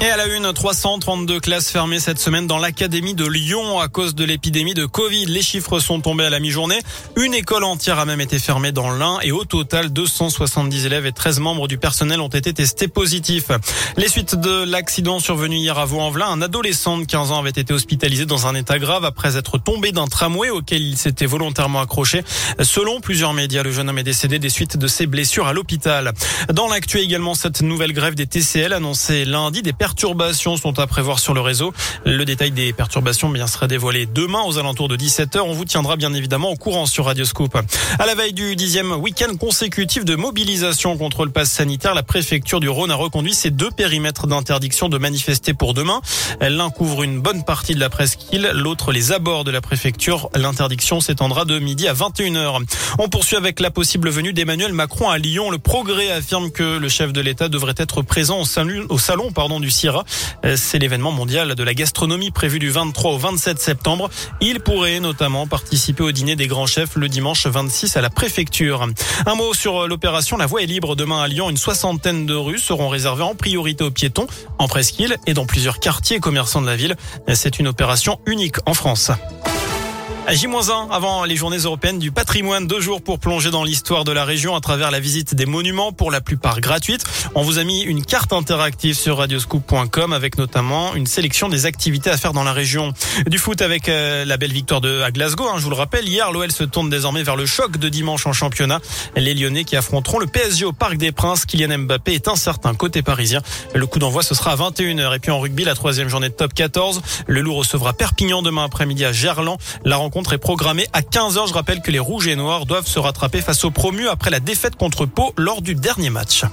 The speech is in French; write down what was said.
Et à la une, 332 classes fermées cette semaine dans l'académie de Lyon à cause de l'épidémie de Covid. Les chiffres sont tombés à la mi-journée. Une école entière a même été fermée dans l'Ain et au total, 270 élèves et 13 membres du personnel ont été testés positifs. Les suites de l'accident survenu hier à Vaux-en-Velin, un adolescent de 15 ans avait été hospitalisé dans un état grave après être tombé d'un tramway auquel il s'était volontairement accroché. Selon plusieurs médias, le jeune homme est décédé des suites de ses blessures à l'hôpital. Dans l'actu également, cette nouvelle grève des TCL annoncée lundi, des perturbations sont à prévoir sur le réseau. Le détail des perturbations bien sera dévoilé demain aux alentours de 17h. On vous tiendra bien évidemment au courant sur Radioscope. À la veille du dixième week-end consécutif de mobilisation contre le pass sanitaire, la préfecture du Rhône a reconduit ses deux périmètres d'interdiction de manifester pour demain. L'un couvre une bonne partie de la presqu'île, l'autre les abords de la préfecture. L'interdiction s'étendra de midi à 21h. On poursuit avec la possible venue d'Emmanuel Macron à Lyon. Le progrès affirme que le chef de l'État devrait être présent au salon, au salon pardon, du euh, c'est l'événement mondial de la gastronomie prévu du 23 au 27 septembre. Il pourrait notamment participer au dîner des grands chefs le dimanche 26 à la préfecture. Un mot sur l'opération La Voie est libre demain à Lyon. Une soixantaine de rues seront réservées en priorité aux piétons en presqu'île et dans plusieurs quartiers commerçants de la ville. C'est une opération unique en France. J-1 avant les journées européennes du patrimoine. Deux jours pour plonger dans l'histoire de la région à travers la visite des monuments, pour la plupart gratuite. On vous a mis une carte interactive sur radioscoop.com avec notamment une sélection des activités à faire dans la région. Du foot avec euh, la belle victoire de à Glasgow. Hein, je vous le rappelle, hier l'OL se tourne désormais vers le choc de dimanche en championnat. Les Lyonnais qui affronteront le PSG au Parc des Princes. Kylian Mbappé est incertain côté parisien. Le coup d'envoi ce sera à 21h. Et puis en rugby, la troisième journée de top 14. Le Loup recevra Perpignan demain après-midi à Gerland. La est programmée à 15h. Je rappelle que les Rouges et Noirs doivent se rattraper face aux promus après la défaite contre Pau lors du dernier match.